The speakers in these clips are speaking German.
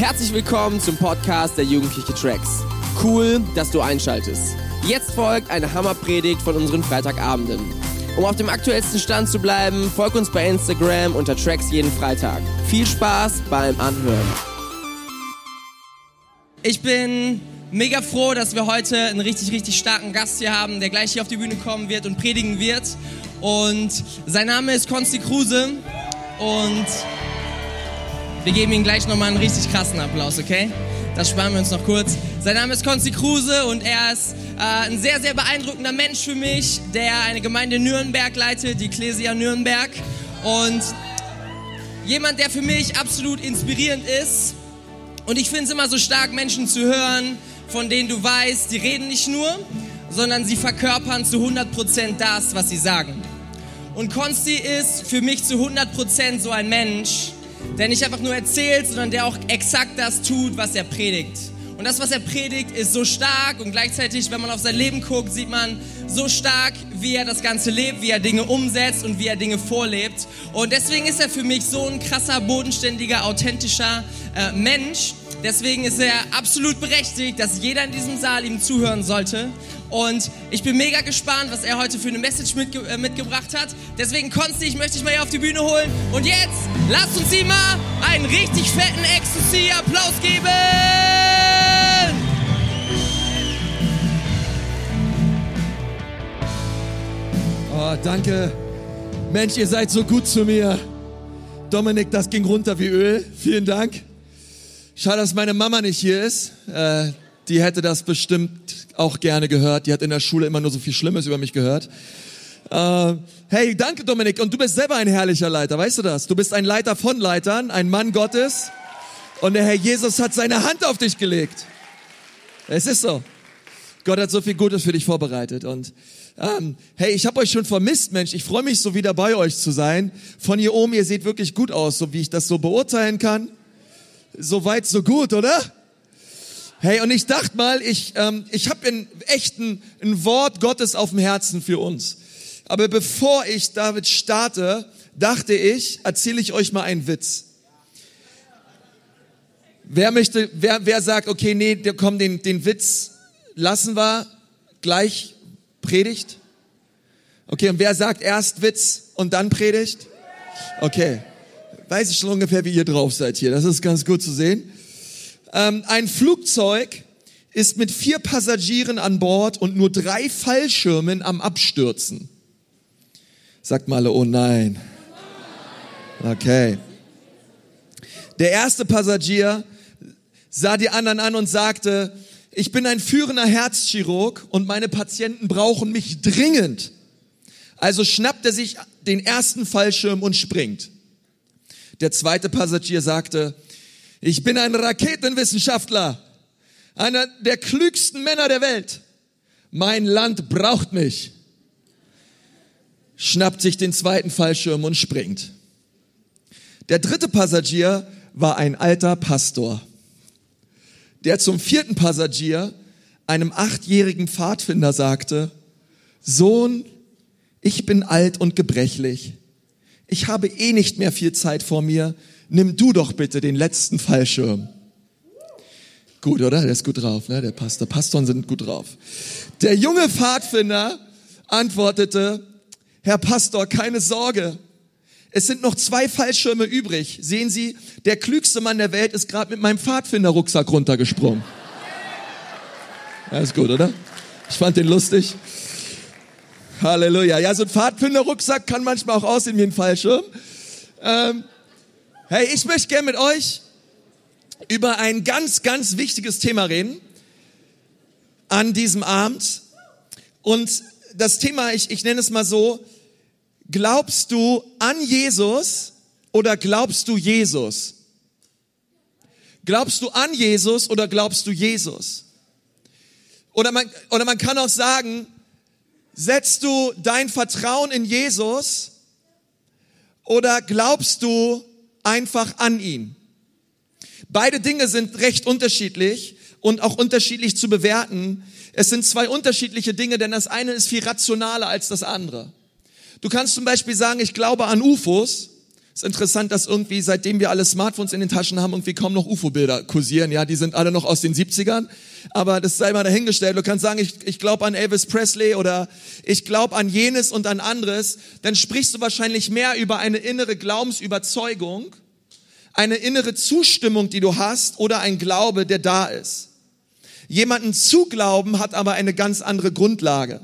Herzlich willkommen zum Podcast der Jugendliche Tracks. Cool, dass du einschaltest. Jetzt folgt eine Hammerpredigt von unseren Freitagabenden. Um auf dem aktuellsten Stand zu bleiben, folg uns bei Instagram unter Tracks jeden Freitag. Viel Spaß beim Anhören. Ich bin mega froh, dass wir heute einen richtig, richtig starken Gast hier haben, der gleich hier auf die Bühne kommen wird und predigen wird. Und sein Name ist Konsti Kruse und wir geben ihm gleich nochmal einen richtig krassen Applaus, okay? Das sparen wir uns noch kurz. Sein Name ist Konsti Kruse und er ist äh, ein sehr, sehr beeindruckender Mensch für mich, der eine Gemeinde in Nürnberg leitet, die Ecclesia Nürnberg. Und jemand, der für mich absolut inspirierend ist. Und ich finde es immer so stark, Menschen zu hören, von denen du weißt, die reden nicht nur, sondern sie verkörpern zu 100% das, was sie sagen. Und Konsti ist für mich zu 100% so ein Mensch, der nicht einfach nur erzählt, sondern der auch exakt das tut, was er predigt. Und das, was er predigt, ist so stark und gleichzeitig, wenn man auf sein Leben guckt, sieht man so stark, wie er das Ganze lebt, wie er Dinge umsetzt und wie er Dinge vorlebt. Und deswegen ist er für mich so ein krasser, bodenständiger, authentischer äh, Mensch. Deswegen ist er absolut berechtigt, dass jeder in diesem Saal ihm zuhören sollte. Und ich bin mega gespannt, was er heute für eine Message mitge äh, mitgebracht hat. Deswegen Konsti, ich möchte dich mal hier auf die Bühne holen. Und jetzt lasst uns ihm mal einen richtig fetten Ecstasy-Applaus geben. Oh, danke. Mensch, ihr seid so gut zu mir. Dominik, das ging runter wie Öl. Vielen Dank. Schade, dass meine Mama nicht hier ist. Äh, die hätte das bestimmt auch gerne gehört. Die hat in der Schule immer nur so viel Schlimmes über mich gehört. Äh, hey, danke Dominik. Und du bist selber ein herrlicher Leiter, weißt du das? Du bist ein Leiter von Leitern, ein Mann Gottes. Und der Herr Jesus hat seine Hand auf dich gelegt. Es ist so. Gott hat so viel Gutes für dich vorbereitet. Und ähm, hey, ich habe euch schon vermisst, Mensch. Ich freue mich so wieder bei euch zu sein. Von hier oben, ihr seht wirklich gut aus, so wie ich das so beurteilen kann. So weit, so gut, oder? Hey, und ich dachte mal, ich, ähm, ich habe in echten ein Wort Gottes auf dem Herzen für uns. Aber bevor ich damit starte, dachte ich, erzähle ich euch mal einen Witz. Wer möchte, wer, wer sagt, okay, nee, komm, den, den Witz lassen wir gleich Predigt? Okay, und wer sagt erst Witz und dann Predigt? Okay, weiß ich schon ungefähr, wie ihr drauf seid hier. Das ist ganz gut zu sehen. Ähm, ein Flugzeug ist mit vier Passagieren an Bord und nur drei Fallschirmen am Abstürzen. Sagt mal, oh nein. Okay. Der erste Passagier sah die anderen an und sagte, ich bin ein führender Herzchirurg und meine Patienten brauchen mich dringend. Also schnappt er sich den ersten Fallschirm und springt. Der zweite Passagier sagte, ich bin ein Raketenwissenschaftler, einer der klügsten Männer der Welt. Mein Land braucht mich. Schnappt sich den zweiten Fallschirm und springt. Der dritte Passagier war ein alter Pastor, der zum vierten Passagier, einem achtjährigen Pfadfinder, sagte, Sohn, ich bin alt und gebrechlich. Ich habe eh nicht mehr viel Zeit vor mir nimm du doch bitte den letzten Fallschirm. Gut, oder? Der ist gut drauf, ne? Der Pastor. Pastoren sind gut drauf. Der junge Pfadfinder antwortete, Herr Pastor, keine Sorge. Es sind noch zwei Fallschirme übrig. Sehen Sie, der klügste Mann der Welt ist gerade mit meinem Pfadfinder-Rucksack runtergesprungen. Ja, ist gut, oder? Ich fand den lustig. Halleluja. Ja, so ein Pfadfinder-Rucksack kann manchmal auch aussehen wie ein Fallschirm. Ähm, Hey, ich möchte gerne mit euch über ein ganz, ganz wichtiges Thema reden an diesem Abend. Und das Thema, ich, ich nenne es mal so, glaubst du an Jesus oder glaubst du Jesus? Glaubst du an Jesus oder glaubst du Jesus? Oder man, oder man kann auch sagen, setzt du dein Vertrauen in Jesus oder glaubst du einfach an ihn. Beide Dinge sind recht unterschiedlich und auch unterschiedlich zu bewerten. Es sind zwei unterschiedliche Dinge, denn das eine ist viel rationaler als das andere. Du kannst zum Beispiel sagen, ich glaube an UFOs ist interessant, dass irgendwie, seitdem wir alle Smartphones in den Taschen haben, irgendwie kaum noch UFO-Bilder kursieren. Ja, die sind alle noch aus den 70ern. Aber das sei mal dahingestellt. Du kannst sagen, ich, ich glaube an Elvis Presley oder ich glaube an jenes und an anderes. Dann sprichst du wahrscheinlich mehr über eine innere Glaubensüberzeugung, eine innere Zustimmung, die du hast oder ein Glaube, der da ist. Jemanden zu glauben hat aber eine ganz andere Grundlage.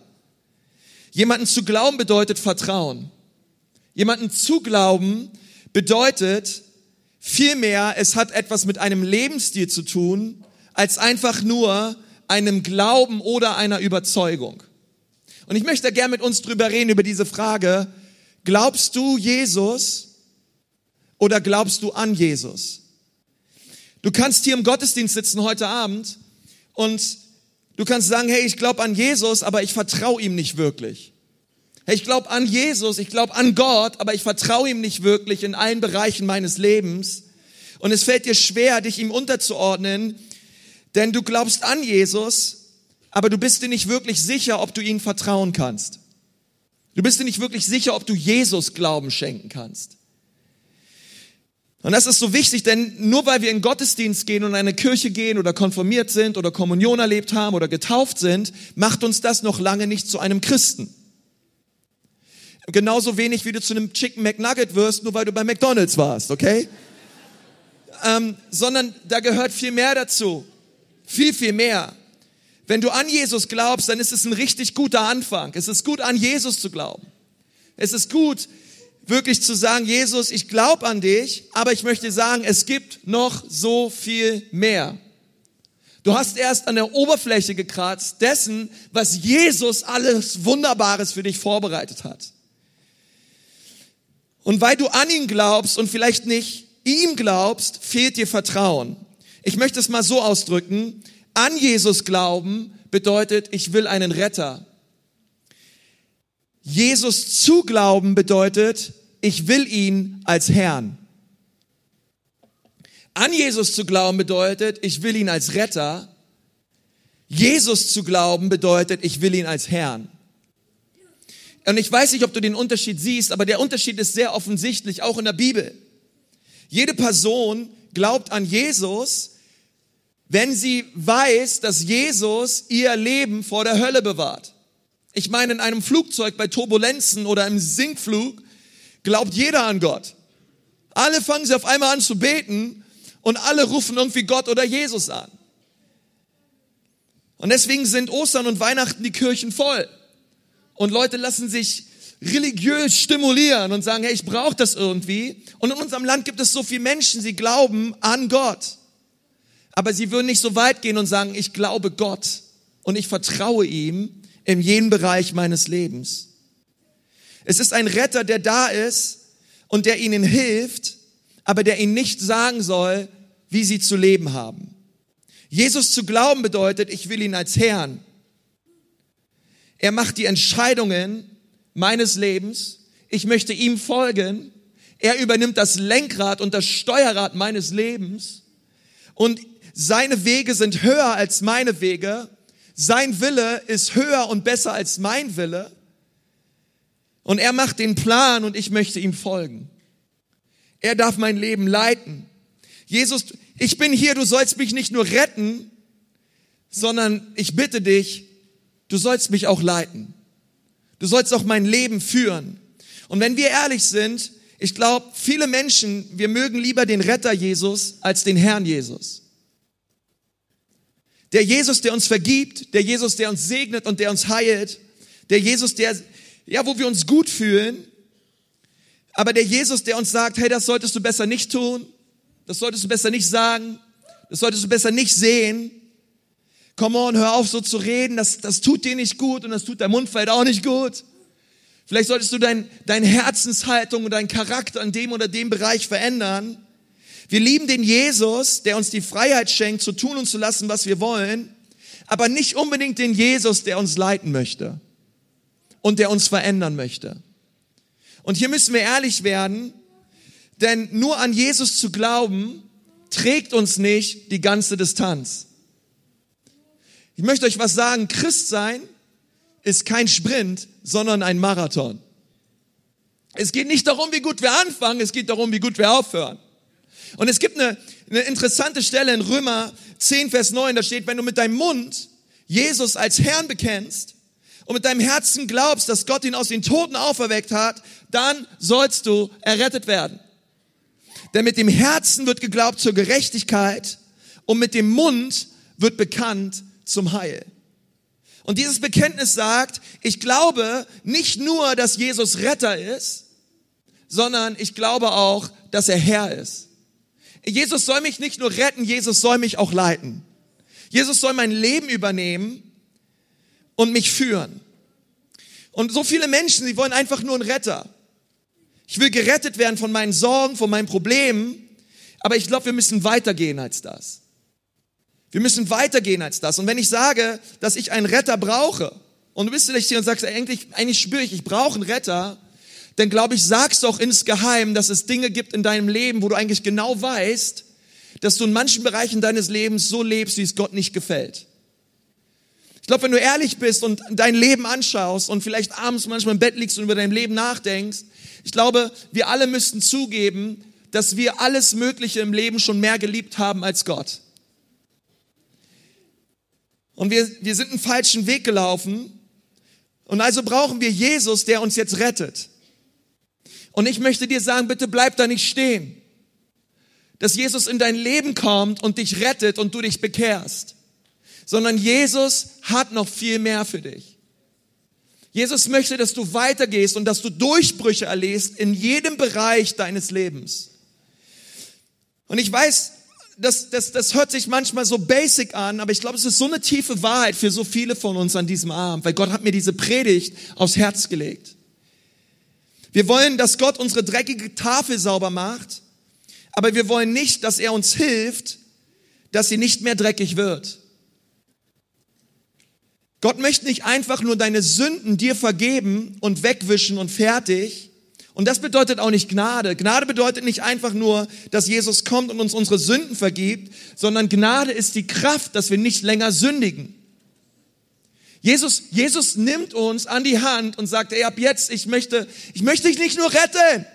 Jemanden zu glauben bedeutet Vertrauen. Jemanden zu glauben bedeutet vielmehr, es hat etwas mit einem Lebensstil zu tun, als einfach nur einem Glauben oder einer Überzeugung. Und ich möchte gerne mit uns drüber reden, über diese Frage, glaubst du Jesus oder glaubst du an Jesus? Du kannst hier im Gottesdienst sitzen heute Abend und du kannst sagen, hey, ich glaube an Jesus, aber ich vertraue ihm nicht wirklich. Ich glaube an Jesus, ich glaube an Gott, aber ich vertraue ihm nicht wirklich in allen Bereichen meines Lebens. Und es fällt dir schwer, dich ihm unterzuordnen, denn du glaubst an Jesus, aber du bist dir nicht wirklich sicher, ob du ihm vertrauen kannst. Du bist dir nicht wirklich sicher, ob du Jesus Glauben schenken kannst. Und das ist so wichtig, denn nur weil wir in Gottesdienst gehen und in eine Kirche gehen oder konformiert sind oder Kommunion erlebt haben oder getauft sind, macht uns das noch lange nicht zu einem Christen. Genauso wenig, wie du zu einem Chicken McNugget wirst, nur weil du bei McDonald's warst, okay? ähm, sondern da gehört viel mehr dazu. Viel, viel mehr. Wenn du an Jesus glaubst, dann ist es ein richtig guter Anfang. Es ist gut, an Jesus zu glauben. Es ist gut, wirklich zu sagen, Jesus, ich glaube an dich, aber ich möchte sagen, es gibt noch so viel mehr. Du hast erst an der Oberfläche gekratzt dessen, was Jesus alles Wunderbares für dich vorbereitet hat. Und weil du an ihn glaubst und vielleicht nicht ihm glaubst, fehlt dir Vertrauen. Ich möchte es mal so ausdrücken. An Jesus glauben bedeutet, ich will einen Retter. Jesus zu glauben bedeutet, ich will ihn als Herrn. An Jesus zu glauben bedeutet, ich will ihn als Retter. Jesus zu glauben bedeutet, ich will ihn als Herrn. Und ich weiß nicht, ob du den Unterschied siehst, aber der Unterschied ist sehr offensichtlich, auch in der Bibel. Jede Person glaubt an Jesus, wenn sie weiß, dass Jesus ihr Leben vor der Hölle bewahrt. Ich meine, in einem Flugzeug bei Turbulenzen oder im Sinkflug glaubt jeder an Gott. Alle fangen sie auf einmal an zu beten und alle rufen irgendwie Gott oder Jesus an. Und deswegen sind Ostern und Weihnachten die Kirchen voll. Und Leute lassen sich religiös stimulieren und sagen, hey, ich brauche das irgendwie. Und in unserem Land gibt es so viele Menschen, sie glauben an Gott. Aber sie würden nicht so weit gehen und sagen, ich glaube Gott und ich vertraue ihm in jedem Bereich meines Lebens. Es ist ein Retter, der da ist und der ihnen hilft, aber der ihnen nicht sagen soll, wie sie zu leben haben. Jesus zu glauben bedeutet, ich will ihn als Herrn er macht die Entscheidungen meines Lebens. Ich möchte ihm folgen. Er übernimmt das Lenkrad und das Steuerrad meines Lebens. Und seine Wege sind höher als meine Wege. Sein Wille ist höher und besser als mein Wille. Und er macht den Plan und ich möchte ihm folgen. Er darf mein Leben leiten. Jesus, ich bin hier, du sollst mich nicht nur retten, sondern ich bitte dich, du sollst mich auch leiten. Du sollst auch mein Leben führen. Und wenn wir ehrlich sind, ich glaube, viele Menschen, wir mögen lieber den Retter Jesus als den Herrn Jesus. Der Jesus, der uns vergibt, der Jesus, der uns segnet und der uns heilt, der Jesus, der, ja, wo wir uns gut fühlen, aber der Jesus, der uns sagt, hey, das solltest du besser nicht tun, das solltest du besser nicht sagen, das solltest du besser nicht sehen, Come on, hör auf so zu reden, das, das tut dir nicht gut und das tut deinem Mundfeld auch nicht gut. Vielleicht solltest du dein, deine Herzenshaltung und deinen Charakter in dem oder dem Bereich verändern. Wir lieben den Jesus, der uns die Freiheit schenkt, zu tun und zu lassen, was wir wollen, aber nicht unbedingt den Jesus, der uns leiten möchte und der uns verändern möchte. Und hier müssen wir ehrlich werden, denn nur an Jesus zu glauben, trägt uns nicht die ganze Distanz. Ich möchte euch was sagen. Christ sein ist kein Sprint, sondern ein Marathon. Es geht nicht darum, wie gut wir anfangen, es geht darum, wie gut wir aufhören. Und es gibt eine, eine interessante Stelle in Römer 10, Vers 9, da steht, wenn du mit deinem Mund Jesus als Herrn bekennst und mit deinem Herzen glaubst, dass Gott ihn aus den Toten auferweckt hat, dann sollst du errettet werden. Denn mit dem Herzen wird geglaubt zur Gerechtigkeit und mit dem Mund wird bekannt zum Heil. Und dieses Bekenntnis sagt, ich glaube nicht nur, dass Jesus Retter ist, sondern ich glaube auch, dass er Herr ist. Jesus soll mich nicht nur retten, Jesus soll mich auch leiten. Jesus soll mein Leben übernehmen und mich führen. Und so viele Menschen, sie wollen einfach nur einen Retter. Ich will gerettet werden von meinen Sorgen, von meinen Problemen, aber ich glaube, wir müssen weitergehen als das. Wir müssen weitergehen als das. Und wenn ich sage, dass ich einen Retter brauche, und du bist vielleicht hier und sagst, eigentlich, eigentlich spüre ich, ich brauche einen Retter, dann glaube ich, sagst du auch insgeheim, dass es Dinge gibt in deinem Leben, wo du eigentlich genau weißt, dass du in manchen Bereichen deines Lebens so lebst, wie es Gott nicht gefällt. Ich glaube, wenn du ehrlich bist und dein Leben anschaust und vielleicht abends manchmal im Bett liegst und über dein Leben nachdenkst, ich glaube, wir alle müssten zugeben, dass wir alles Mögliche im Leben schon mehr geliebt haben als Gott. Und wir, wir sind einen falschen Weg gelaufen. Und also brauchen wir Jesus, der uns jetzt rettet. Und ich möchte dir sagen, bitte bleib da nicht stehen. Dass Jesus in dein Leben kommt und dich rettet und du dich bekehrst. Sondern Jesus hat noch viel mehr für dich. Jesus möchte, dass du weitergehst und dass du Durchbrüche erlebst in jedem Bereich deines Lebens. Und ich weiß, das, das, das hört sich manchmal so basic an, aber ich glaube, es ist so eine tiefe Wahrheit für so viele von uns an diesem Abend, weil Gott hat mir diese Predigt aufs Herz gelegt. Wir wollen, dass Gott unsere dreckige Tafel sauber macht, aber wir wollen nicht, dass er uns hilft, dass sie nicht mehr dreckig wird. Gott möchte nicht einfach nur deine Sünden dir vergeben und wegwischen und fertig. Und das bedeutet auch nicht Gnade. Gnade bedeutet nicht einfach nur, dass Jesus kommt und uns unsere Sünden vergibt, sondern Gnade ist die Kraft, dass wir nicht länger sündigen. Jesus, Jesus nimmt uns an die Hand und sagt, ey, ab jetzt, ich möchte, ich möchte dich nicht nur retten,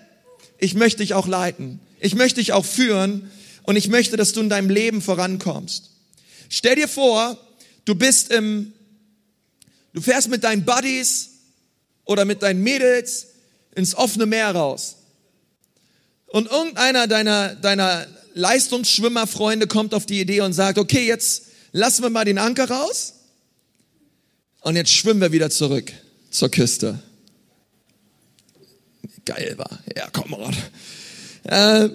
ich möchte dich auch leiten. Ich möchte dich auch führen und ich möchte, dass du in deinem Leben vorankommst. Stell dir vor, du bist im, du fährst mit deinen Buddies oder mit deinen Mädels ins offene Meer raus. Und irgendeiner deiner, deiner Leistungsschwimmerfreunde kommt auf die Idee und sagt, okay, jetzt lassen wir mal den Anker raus und jetzt schwimmen wir wieder zurück zur Küste. Geil war. Ja, komm mal. Äh,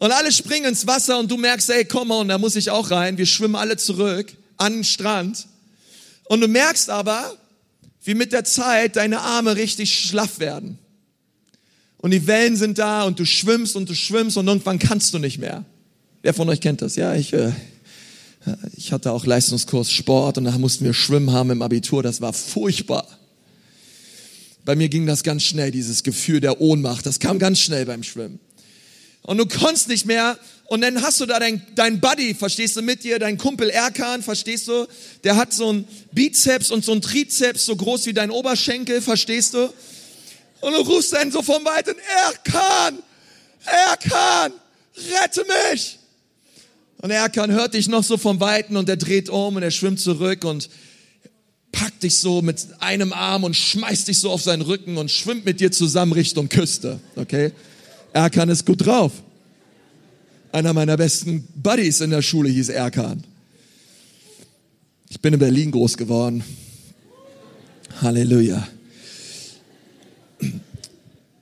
und alle springen ins Wasser und du merkst, ey, komm und da muss ich auch rein. Wir schwimmen alle zurück an den Strand. Und du merkst aber, wie mit der Zeit deine Arme richtig schlaff werden. Und die Wellen sind da und du schwimmst und du schwimmst und irgendwann kannst du nicht mehr. Wer von euch kennt das? Ja, ich, äh, ich hatte auch Leistungskurs Sport und da mussten wir Schwimmen haben im Abitur. Das war furchtbar. Bei mir ging das ganz schnell, dieses Gefühl der Ohnmacht. Das kam ganz schnell beim Schwimmen. Und du konntest nicht mehr. Und dann hast du da dein, dein Buddy, verstehst du, mit dir, dein Kumpel Erkan, verstehst du? Der hat so ein Bizeps und so ein Trizeps, so groß wie dein Oberschenkel, verstehst du? Und du rufst dann so vom Weiten, Erkan, Erkan, rette mich! Und Erkan hört dich noch so vom Weiten und er dreht um und er schwimmt zurück und packt dich so mit einem Arm und schmeißt dich so auf seinen Rücken und schwimmt mit dir zusammen Richtung Küste. Okay? Erkan ist gut drauf. Einer meiner besten Buddies in der Schule hieß Erkan. Ich bin in Berlin groß geworden. Halleluja.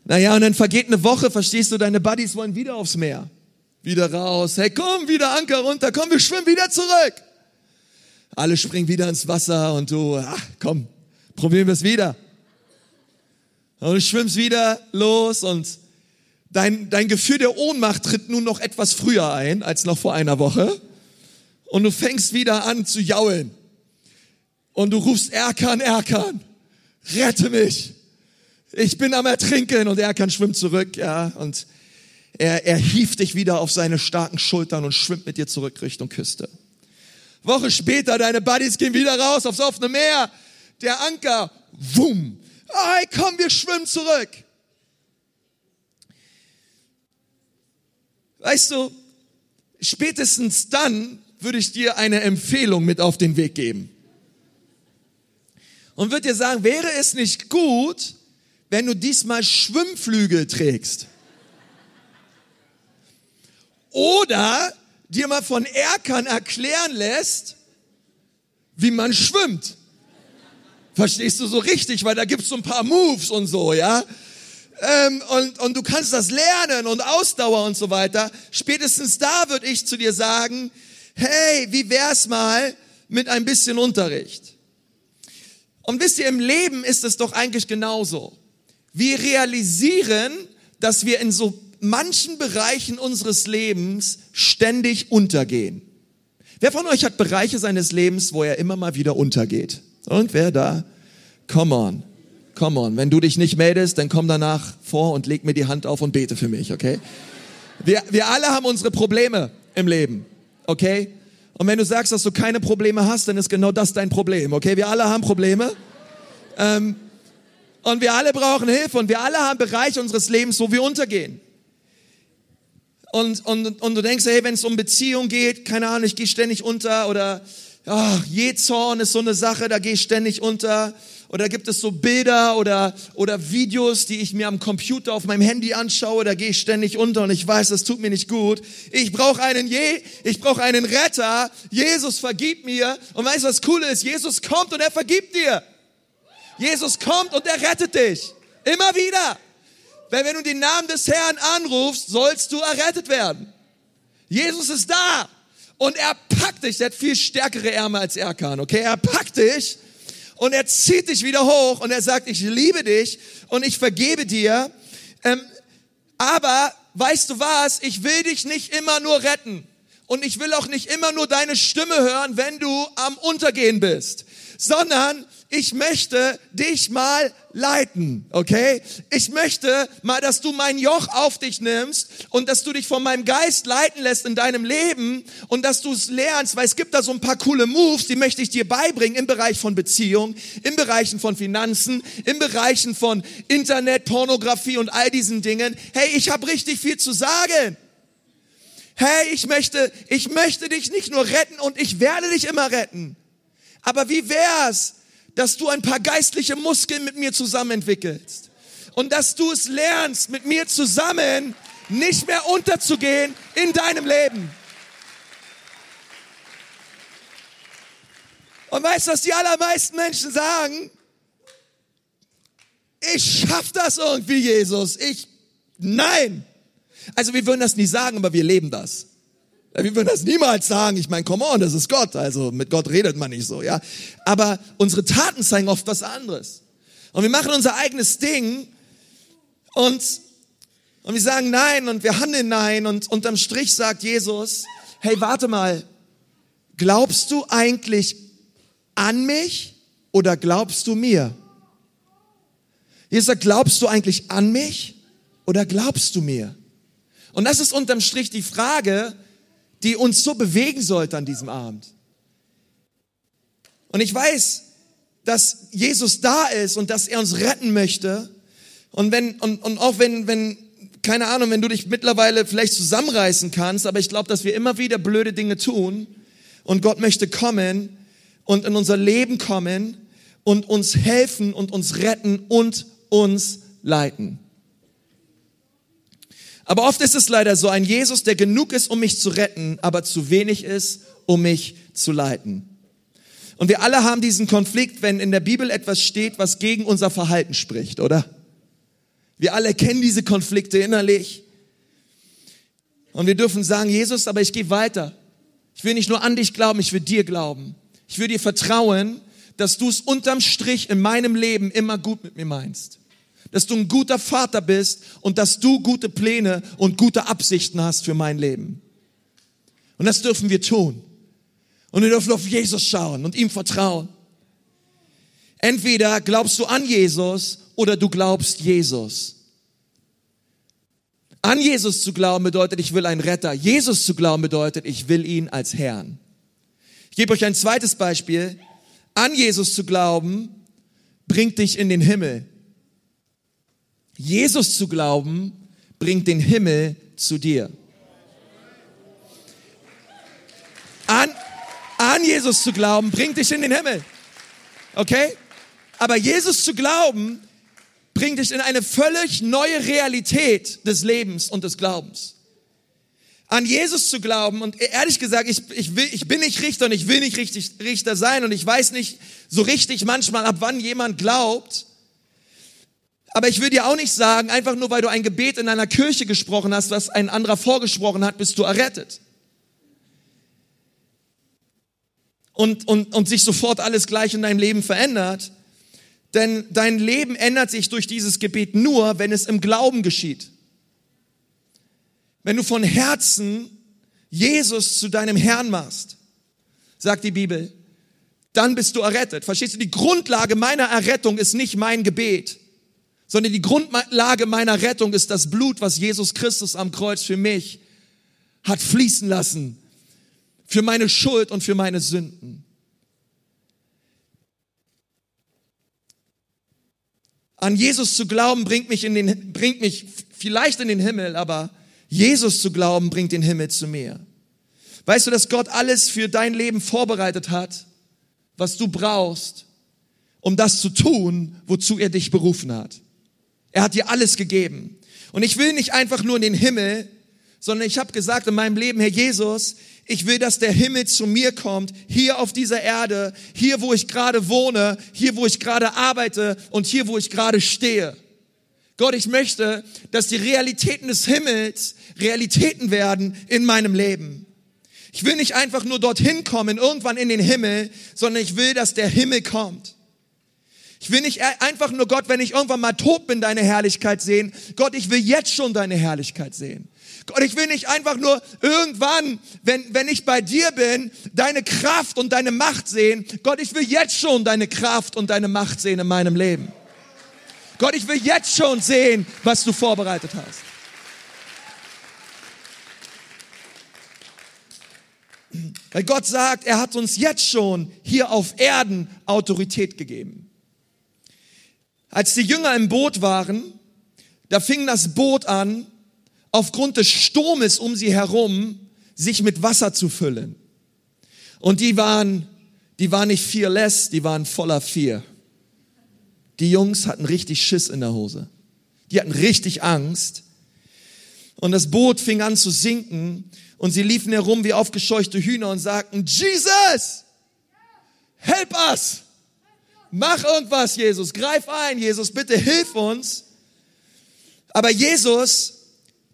Naja, und dann vergeht eine Woche, verstehst du, deine Buddies wollen wieder aufs Meer wieder raus. Hey, komm, wieder Anker runter, komm, wir schwimmen wieder zurück. Alle springen wieder ins Wasser und du, ach, komm, probieren wir es wieder. Und du schwimmst wieder los und dein, dein Gefühl der Ohnmacht tritt nun noch etwas früher ein als noch vor einer Woche. Und du fängst wieder an zu jaulen. Und du rufst Erkan, Erkan, rette mich ich bin am Ertrinken und er kann schwimmen zurück, ja, und er, er hieft dich wieder auf seine starken Schultern und schwimmt mit dir zurück Richtung Küste. Woche später, deine Buddies gehen wieder raus aufs offene Meer. Der Anker, wumm. Hey, komm, wir schwimmen zurück. Weißt du, spätestens dann würde ich dir eine Empfehlung mit auf den Weg geben. Und würde dir sagen, wäre es nicht gut, wenn du diesmal Schwimmflügel trägst? Oder dir mal von Erkan erklären lässt, wie man schwimmt. Verstehst du so richtig, weil da gibt's so ein paar Moves und so, ja? Ähm, und, und du kannst das lernen und Ausdauer und so weiter. Spätestens da würde ich zu dir sagen, hey, wie wär's mal mit ein bisschen Unterricht? Und wisst ihr, im Leben ist es doch eigentlich genauso. Wir realisieren, dass wir in so manchen Bereichen unseres Lebens ständig untergehen. Wer von euch hat Bereiche seines Lebens, wo er immer mal wieder untergeht? Und wer da? Come on. Come on. Wenn du dich nicht meldest, dann komm danach vor und leg mir die Hand auf und bete für mich, okay? Wir, wir alle haben unsere Probleme im Leben, okay? Und wenn du sagst, dass du keine Probleme hast, dann ist genau das dein Problem, okay? Wir alle haben Probleme. Ähm, und wir alle brauchen Hilfe und wir alle haben Bereiche unseres Lebens, wo wir untergehen und, und, und du denkst, hey, wenn es um Beziehung geht, keine Ahnung, ich gehe ständig unter oder oh, Jezorn ist so eine Sache, da gehe ich ständig unter. Oder gibt es so Bilder oder, oder Videos, die ich mir am Computer auf meinem Handy anschaue, da gehe ich ständig unter und ich weiß, das tut mir nicht gut. Ich brauche einen Je, ich brauche einen Retter. Jesus vergibt mir. Und weißt du, was cool ist? Jesus kommt und er vergibt dir. Jesus kommt und er rettet dich. Immer wieder. Weil wenn du den Namen des Herrn anrufst, sollst du errettet werden. Jesus ist da und er packt dich. Der hat viel stärkere Ärmel als er kann, okay? Er packt dich und er zieht dich wieder hoch und er sagt, ich liebe dich und ich vergebe dir. Ähm, aber weißt du was? Ich will dich nicht immer nur retten. Und ich will auch nicht immer nur deine Stimme hören, wenn du am Untergehen bist, sondern ich möchte dich mal leiten, okay? Ich möchte mal, dass du mein Joch auf dich nimmst und dass du dich von meinem Geist leiten lässt in deinem Leben und dass du es lernst, weil es gibt da so ein paar coole Moves, die möchte ich dir beibringen im Bereich von Beziehung, im Bereichen von Finanzen, im Bereichen von Internet, Pornografie und all diesen Dingen. Hey, ich habe richtig viel zu sagen. Hey, ich möchte, ich möchte dich nicht nur retten und ich werde dich immer retten. Aber wie wär's, dass du ein paar geistliche Muskeln mit mir zusammen entwickelst. Und dass du es lernst, mit mir zusammen nicht mehr unterzugehen in deinem Leben. Und weißt du, was die allermeisten Menschen sagen? Ich schaff das irgendwie, Jesus. Ich, nein. Also wir würden das nie sagen, aber wir leben das. Wir würden das niemals sagen. Ich meine, come on, das ist Gott. Also mit Gott redet man nicht so, ja. Aber unsere Taten zeigen oft was anderes. Und wir machen unser eigenes Ding und, und wir sagen nein und wir handeln nein und unterm Strich sagt Jesus, hey, warte mal, glaubst du eigentlich an mich oder glaubst du mir? Jesus sagt, glaubst du eigentlich an mich oder glaubst du mir? Und das ist unterm Strich die Frage, die uns so bewegen sollte an diesem Abend. Und ich weiß, dass Jesus da ist und dass er uns retten möchte. Und wenn, und, und auch wenn, wenn, keine Ahnung, wenn du dich mittlerweile vielleicht zusammenreißen kannst, aber ich glaube, dass wir immer wieder blöde Dinge tun und Gott möchte kommen und in unser Leben kommen und uns helfen und uns retten und uns leiten. Aber oft ist es leider so, ein Jesus, der genug ist, um mich zu retten, aber zu wenig ist, um mich zu leiten. Und wir alle haben diesen Konflikt, wenn in der Bibel etwas steht, was gegen unser Verhalten spricht, oder? Wir alle kennen diese Konflikte innerlich. Und wir dürfen sagen, Jesus, aber ich gehe weiter. Ich will nicht nur an dich glauben, ich will dir glauben. Ich will dir vertrauen, dass du es unterm Strich in meinem Leben immer gut mit mir meinst dass du ein guter Vater bist und dass du gute Pläne und gute Absichten hast für mein Leben. Und das dürfen wir tun. Und wir dürfen auf Jesus schauen und ihm vertrauen. Entweder glaubst du an Jesus oder du glaubst Jesus. An Jesus zu glauben bedeutet, ich will einen Retter. Jesus zu glauben bedeutet, ich will ihn als Herrn. Ich gebe euch ein zweites Beispiel. An Jesus zu glauben bringt dich in den Himmel. Jesus zu glauben, bringt den Himmel zu dir. An, an Jesus zu glauben, bringt dich in den Himmel. Okay? Aber Jesus zu glauben, bringt dich in eine völlig neue Realität des Lebens und des Glaubens. An Jesus zu glauben und ehrlich gesagt, ich, ich, will, ich bin nicht Richter und ich will nicht richtig Richter sein und ich weiß nicht so richtig manchmal, ab wann jemand glaubt, aber ich will dir auch nicht sagen, einfach nur weil du ein Gebet in einer Kirche gesprochen hast, was ein anderer vorgesprochen hat, bist du errettet. Und, und, und sich sofort alles gleich in deinem Leben verändert. Denn dein Leben ändert sich durch dieses Gebet nur, wenn es im Glauben geschieht. Wenn du von Herzen Jesus zu deinem Herrn machst, sagt die Bibel, dann bist du errettet. Verstehst du? Die Grundlage meiner Errettung ist nicht mein Gebet, sondern die Grundlage meiner Rettung ist das Blut, was Jesus Christus am Kreuz für mich hat fließen lassen, für meine Schuld und für meine Sünden. An Jesus zu glauben bringt mich, in den, bringt mich vielleicht in den Himmel, aber Jesus zu glauben bringt den Himmel zu mir. Weißt du, dass Gott alles für dein Leben vorbereitet hat, was du brauchst, um das zu tun, wozu er dich berufen hat? Er hat dir alles gegeben. Und ich will nicht einfach nur in den Himmel, sondern ich habe gesagt in meinem Leben, Herr Jesus, ich will, dass der Himmel zu mir kommt, hier auf dieser Erde, hier, wo ich gerade wohne, hier, wo ich gerade arbeite und hier, wo ich gerade stehe. Gott, ich möchte, dass die Realitäten des Himmels Realitäten werden in meinem Leben. Ich will nicht einfach nur dorthin kommen, irgendwann in den Himmel, sondern ich will, dass der Himmel kommt. Ich will nicht einfach nur Gott, wenn ich irgendwann mal tot bin, deine Herrlichkeit sehen. Gott, ich will jetzt schon deine Herrlichkeit sehen. Gott, ich will nicht einfach nur irgendwann, wenn, wenn ich bei dir bin, deine Kraft und deine Macht sehen. Gott, ich will jetzt schon deine Kraft und deine Macht sehen in meinem Leben. Gott, ich will jetzt schon sehen, was du vorbereitet hast. Weil Gott sagt, er hat uns jetzt schon hier auf Erden Autorität gegeben. Als die Jünger im Boot waren, da fing das Boot an, aufgrund des Sturmes um sie herum sich mit Wasser zu füllen. Und die waren, die waren nicht fearless, die waren voller Fear. Die Jungs hatten richtig Schiss in der Hose. Die hatten richtig Angst. Und das Boot fing an zu sinken und sie liefen herum wie aufgescheuchte Hühner und sagten, Jesus, help us. Mach irgendwas, Jesus. Greif ein, Jesus. Bitte hilf uns. Aber Jesus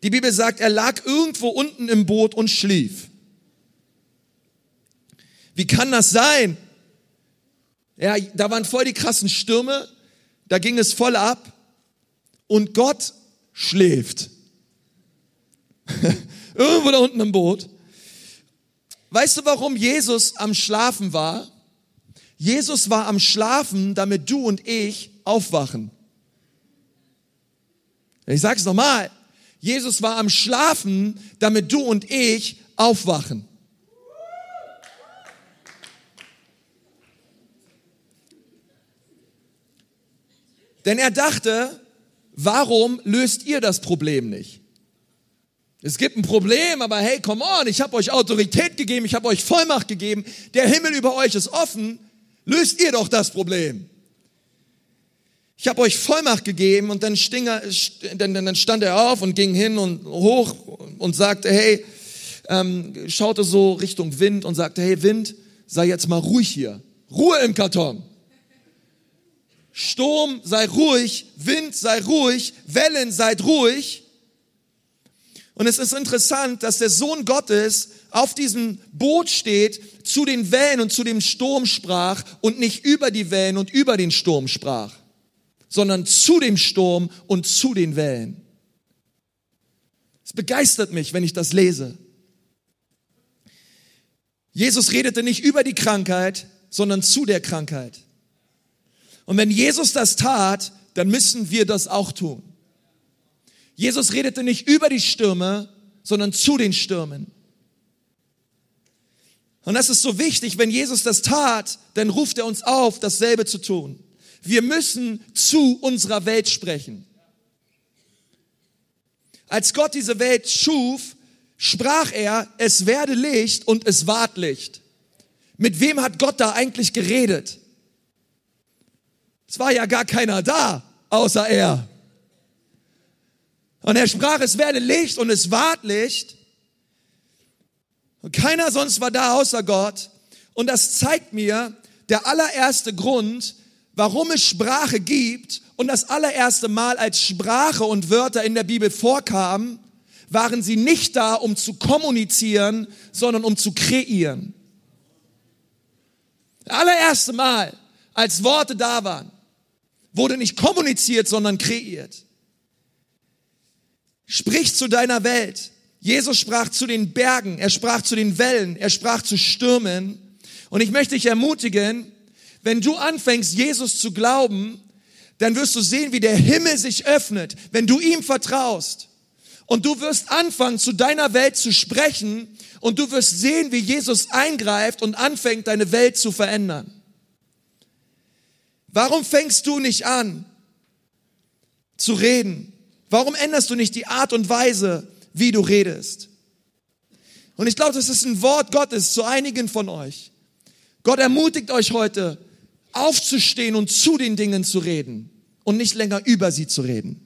die Bibel sagt, er lag irgendwo unten im Boot und schlief. Wie kann das sein? Ja, da waren voll die krassen Stürme, da ging es voll ab und Gott schläft. irgendwo da unten im Boot. Weißt du, warum Jesus am Schlafen war? Jesus war am Schlafen, damit du und ich aufwachen. Ich sage es nochmal. Jesus war am Schlafen, damit du und ich aufwachen. Denn er dachte, warum löst ihr das Problem nicht? Es gibt ein Problem, aber hey, come on, ich habe euch Autorität gegeben, ich habe euch Vollmacht gegeben, der Himmel über euch ist offen, löst ihr doch das Problem. Ich habe euch Vollmacht gegeben und dann, er, dann, stand er auf und ging hin und hoch und sagte, hey, ähm, schaute so Richtung Wind und sagte, hey Wind, sei jetzt mal ruhig hier. Ruhe im Karton. Sturm, sei ruhig. Wind, sei ruhig. Wellen, seid ruhig. Und es ist interessant, dass der Sohn Gottes auf diesem Boot steht, zu den Wellen und zu dem Sturm sprach und nicht über die Wellen und über den Sturm sprach sondern zu dem Sturm und zu den Wellen. Es begeistert mich, wenn ich das lese. Jesus redete nicht über die Krankheit, sondern zu der Krankheit. Und wenn Jesus das tat, dann müssen wir das auch tun. Jesus redete nicht über die Stürme, sondern zu den Stürmen. Und das ist so wichtig, wenn Jesus das tat, dann ruft er uns auf, dasselbe zu tun. Wir müssen zu unserer Welt sprechen. Als Gott diese Welt schuf, sprach er, es werde Licht und es ward Licht. Mit wem hat Gott da eigentlich geredet? Es war ja gar keiner da, außer er. Und er sprach, es werde Licht und es ward Licht. Und keiner sonst war da außer Gott. Und das zeigt mir der allererste Grund, warum es Sprache gibt und das allererste Mal als Sprache und Wörter in der Bibel vorkamen, waren sie nicht da, um zu kommunizieren, sondern um zu kreieren. Das allererste Mal, als Worte da waren, wurde nicht kommuniziert, sondern kreiert. Sprich zu deiner Welt. Jesus sprach zu den Bergen, er sprach zu den Wellen, er sprach zu Stürmen. Und ich möchte dich ermutigen, wenn du anfängst, Jesus zu glauben, dann wirst du sehen, wie der Himmel sich öffnet, wenn du ihm vertraust. Und du wirst anfangen, zu deiner Welt zu sprechen und du wirst sehen, wie Jesus eingreift und anfängt, deine Welt zu verändern. Warum fängst du nicht an zu reden? Warum änderst du nicht die Art und Weise, wie du redest? Und ich glaube, das ist ein Wort Gottes zu einigen von euch. Gott ermutigt euch heute, aufzustehen und zu den Dingen zu reden und nicht länger über sie zu reden.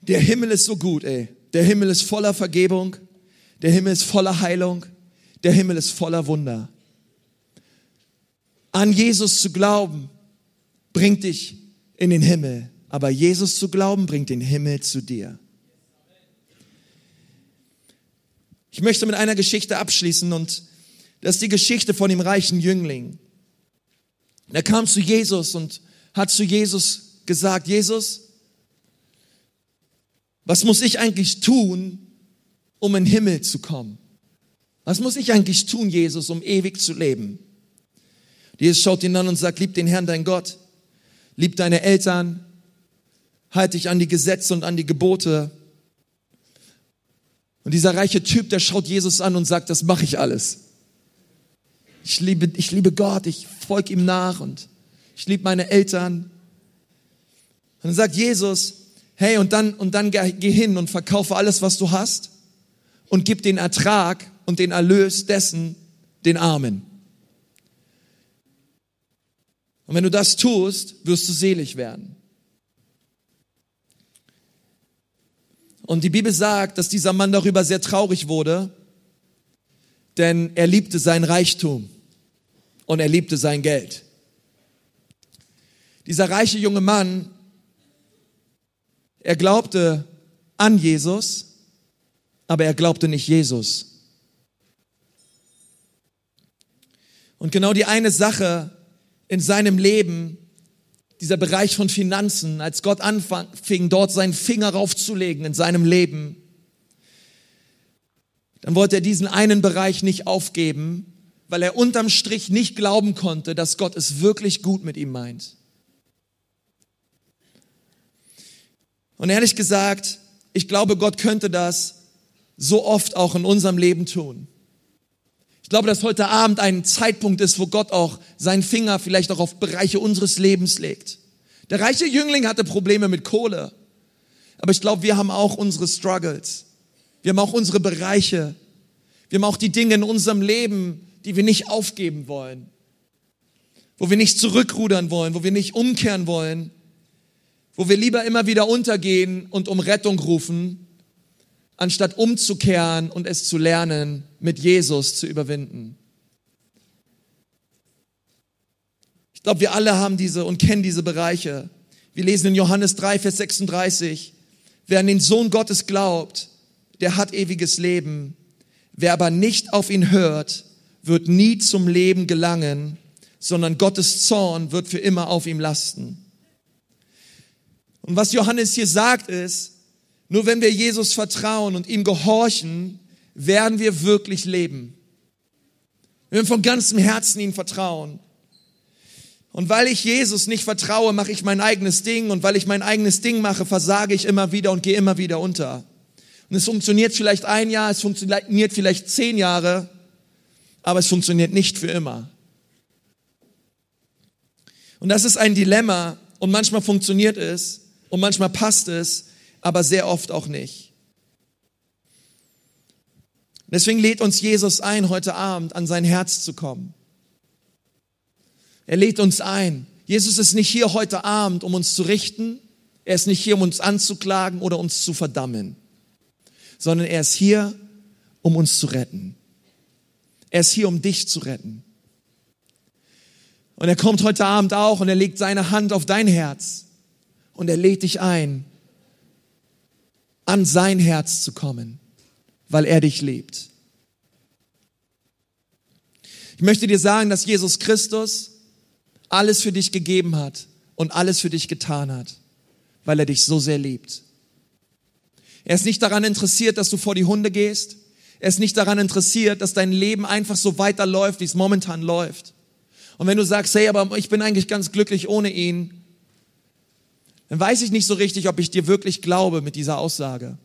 Der Himmel ist so gut, ey. Der Himmel ist voller Vergebung. Der Himmel ist voller Heilung. Der Himmel ist voller Wunder. An Jesus zu glauben, bringt dich in den Himmel. Aber Jesus zu glauben, bringt den Himmel zu dir. Ich möchte mit einer Geschichte abschließen und das ist die Geschichte von dem reichen Jüngling. Er kam zu Jesus und hat zu Jesus gesagt, Jesus, was muss ich eigentlich tun, um in den Himmel zu kommen? Was muss ich eigentlich tun, Jesus, um ewig zu leben? Jesus schaut ihn an und sagt, lieb den Herrn, dein Gott, lieb deine Eltern, halt dich an die Gesetze und an die Gebote. Und dieser reiche Typ, der schaut Jesus an und sagt, das mache ich alles. Ich liebe, ich liebe Gott, ich folge ihm nach und ich liebe meine Eltern. Und dann sagt Jesus, hey, und dann, und dann geh hin und verkaufe alles, was du hast und gib den Ertrag und den Erlös dessen den Armen. Und wenn du das tust, wirst du selig werden. Und die Bibel sagt, dass dieser Mann darüber sehr traurig wurde, denn er liebte sein Reichtum und er liebte sein Geld. Dieser reiche junge Mann, er glaubte an Jesus, aber er glaubte nicht Jesus. Und genau die eine Sache in seinem Leben, dieser Bereich von Finanzen, als Gott anfing, dort seinen Finger raufzulegen in seinem Leben, dann wollte er diesen einen Bereich nicht aufgeben, weil er unterm Strich nicht glauben konnte, dass Gott es wirklich gut mit ihm meint. Und ehrlich gesagt, ich glaube, Gott könnte das so oft auch in unserem Leben tun. Ich glaube, dass heute Abend ein Zeitpunkt ist, wo Gott auch seinen Finger vielleicht auch auf Bereiche unseres Lebens legt. Der reiche Jüngling hatte Probleme mit Kohle. Aber ich glaube, wir haben auch unsere Struggles. Wir haben auch unsere Bereiche. Wir haben auch die Dinge in unserem Leben, die wir nicht aufgeben wollen, wo wir nicht zurückrudern wollen, wo wir nicht umkehren wollen, wo wir lieber immer wieder untergehen und um Rettung rufen, anstatt umzukehren und es zu lernen, mit Jesus zu überwinden. Ich glaube, wir alle haben diese und kennen diese Bereiche. Wir lesen in Johannes 3, Vers 36, wer an den Sohn Gottes glaubt, der hat ewiges Leben. Wer aber nicht auf ihn hört, wird nie zum Leben gelangen, sondern Gottes Zorn wird für immer auf ihm lasten. Und was Johannes hier sagt ist, nur wenn wir Jesus vertrauen und ihm gehorchen, werden wir wirklich leben. Wenn wir von ganzem Herzen ihm vertrauen. Und weil ich Jesus nicht vertraue, mache ich mein eigenes Ding. Und weil ich mein eigenes Ding mache, versage ich immer wieder und gehe immer wieder unter. Und es funktioniert vielleicht ein Jahr, es funktioniert vielleicht zehn Jahre, aber es funktioniert nicht für immer. Und das ist ein Dilemma und manchmal funktioniert es und manchmal passt es, aber sehr oft auch nicht. Deswegen lädt uns Jesus ein, heute Abend an sein Herz zu kommen. Er lädt uns ein. Jesus ist nicht hier heute Abend, um uns zu richten. Er ist nicht hier, um uns anzuklagen oder uns zu verdammen, sondern er ist hier, um uns zu retten. Er ist hier, um dich zu retten. Und er kommt heute Abend auch und er legt seine Hand auf dein Herz und er lädt dich ein, an sein Herz zu kommen, weil er dich liebt. Ich möchte dir sagen, dass Jesus Christus alles für dich gegeben hat und alles für dich getan hat, weil er dich so sehr liebt. Er ist nicht daran interessiert, dass du vor die Hunde gehst. Er ist nicht daran interessiert, dass dein Leben einfach so weiterläuft, wie es momentan läuft. Und wenn du sagst, hey, aber ich bin eigentlich ganz glücklich ohne ihn, dann weiß ich nicht so richtig, ob ich dir wirklich glaube mit dieser Aussage.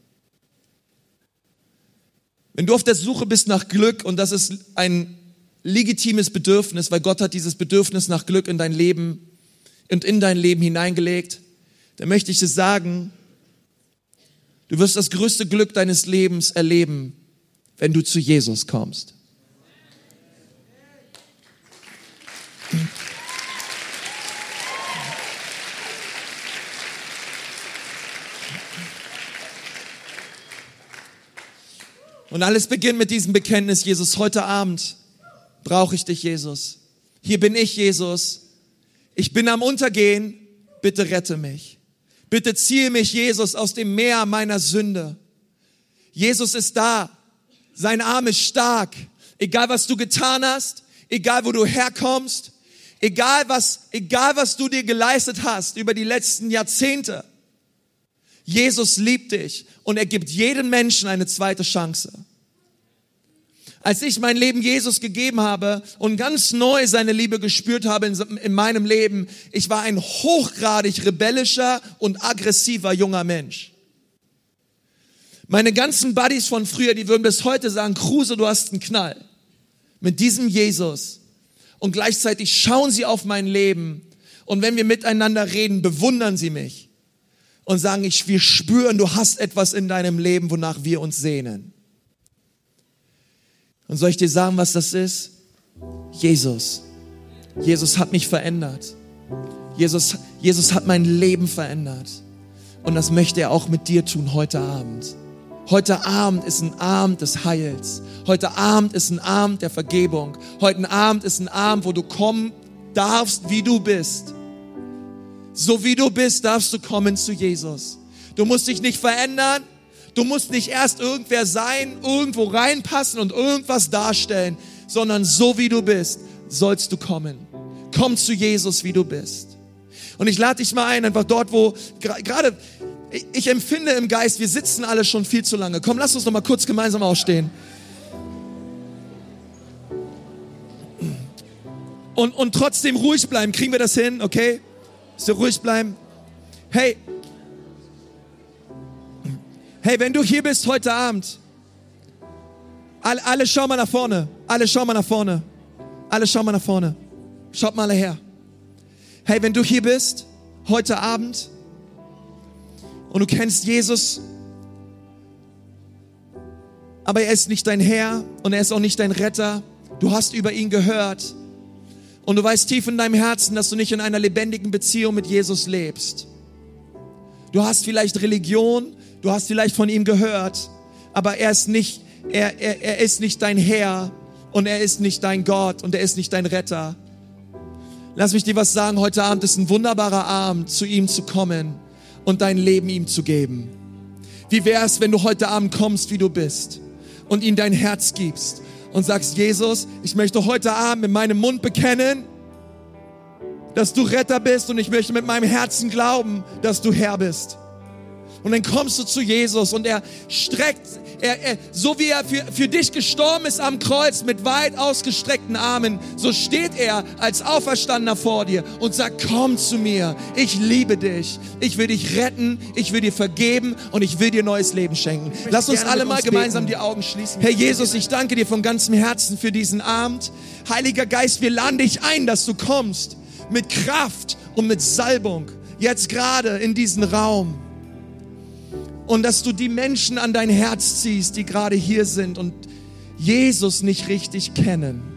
Wenn du auf der Suche bist nach Glück und das ist ein legitimes Bedürfnis, weil Gott hat dieses Bedürfnis nach Glück in dein Leben und in dein Leben hineingelegt, dann möchte ich dir sagen, du wirst das größte Glück deines Lebens erleben, wenn du zu Jesus kommst. Und alles beginnt mit diesem Bekenntnis, Jesus, heute Abend brauche ich dich, Jesus. Hier bin ich, Jesus. Ich bin am Untergehen. Bitte rette mich. Bitte ziehe mich, Jesus, aus dem Meer meiner Sünde. Jesus ist da. Sein Arm ist stark. Egal was du getan hast, egal wo du herkommst, egal was, egal was du dir geleistet hast über die letzten Jahrzehnte. Jesus liebt dich und er gibt jedem Menschen eine zweite Chance. Als ich mein Leben Jesus gegeben habe und ganz neu seine Liebe gespürt habe in, in meinem Leben, ich war ein hochgradig rebellischer und aggressiver junger Mensch. Meine ganzen Buddies von früher, die würden bis heute sagen, Kruse, du hast einen Knall. Mit diesem Jesus und gleichzeitig schauen sie auf mein Leben und wenn wir miteinander reden, bewundern sie mich und sagen, ich, wir spüren, du hast etwas in deinem Leben, wonach wir uns sehnen. Und soll ich dir sagen, was das ist? Jesus. Jesus hat mich verändert. Jesus, Jesus hat mein Leben verändert. Und das möchte er auch mit dir tun heute Abend. Heute Abend ist ein Abend des Heils. Heute Abend ist ein Abend der Vergebung. Heute Abend ist ein Abend, wo du kommen darfst, wie du bist. So wie du bist, darfst du kommen zu Jesus. Du musst dich nicht verändern. Du musst nicht erst irgendwer sein, irgendwo reinpassen und irgendwas darstellen, sondern so wie du bist, sollst du kommen. Komm zu Jesus, wie du bist. Und ich lade dich mal ein, einfach dort, wo gerade ich empfinde im Geist, wir sitzen alle schon viel zu lange. Komm, lass uns noch mal kurz gemeinsam aufstehen. Und, und trotzdem ruhig bleiben. Kriegen wir das hin, okay? So ruhig bleiben. Hey, hey, wenn du hier bist heute Abend, alle, alle schau mal nach vorne. Alle schau mal nach vorne. Alle schau mal nach vorne. Schaut mal her. Hey, wenn du hier bist heute Abend und du kennst Jesus, aber er ist nicht dein Herr und er ist auch nicht dein Retter. Du hast über ihn gehört und du weißt tief in deinem Herzen, dass du nicht in einer lebendigen Beziehung mit Jesus lebst. Du hast vielleicht Religion, du hast vielleicht von ihm gehört, aber er ist nicht, er, er, er ist nicht dein Herr und er ist nicht dein Gott und er ist nicht dein Retter. Lass mich dir was sagen, heute Abend ist ein wunderbarer Abend, zu ihm zu kommen und dein Leben ihm zu geben. Wie wäre es, wenn du heute Abend kommst, wie du bist und ihm dein Herz gibst und sagst, Jesus, ich möchte heute Abend mit meinem Mund bekennen, dass du Retter bist und ich möchte mit meinem Herzen glauben, dass du Herr bist. Und dann kommst du zu Jesus und er streckt, er, er, so wie er für, für dich gestorben ist am Kreuz mit weit ausgestreckten Armen, so steht er als Auferstandener vor dir und sagt, komm zu mir, ich liebe dich, ich will dich retten, ich will dir vergeben und ich will dir neues Leben schenken. Lass uns alle mal gemeinsam die Augen schließen. Herr Jesus, ich danke dir von ganzem Herzen für diesen Abend. Heiliger Geist, wir laden dich ein, dass du kommst mit Kraft und mit Salbung, jetzt gerade in diesen Raum und dass du die Menschen an dein Herz ziehst, die gerade hier sind und Jesus nicht richtig kennen.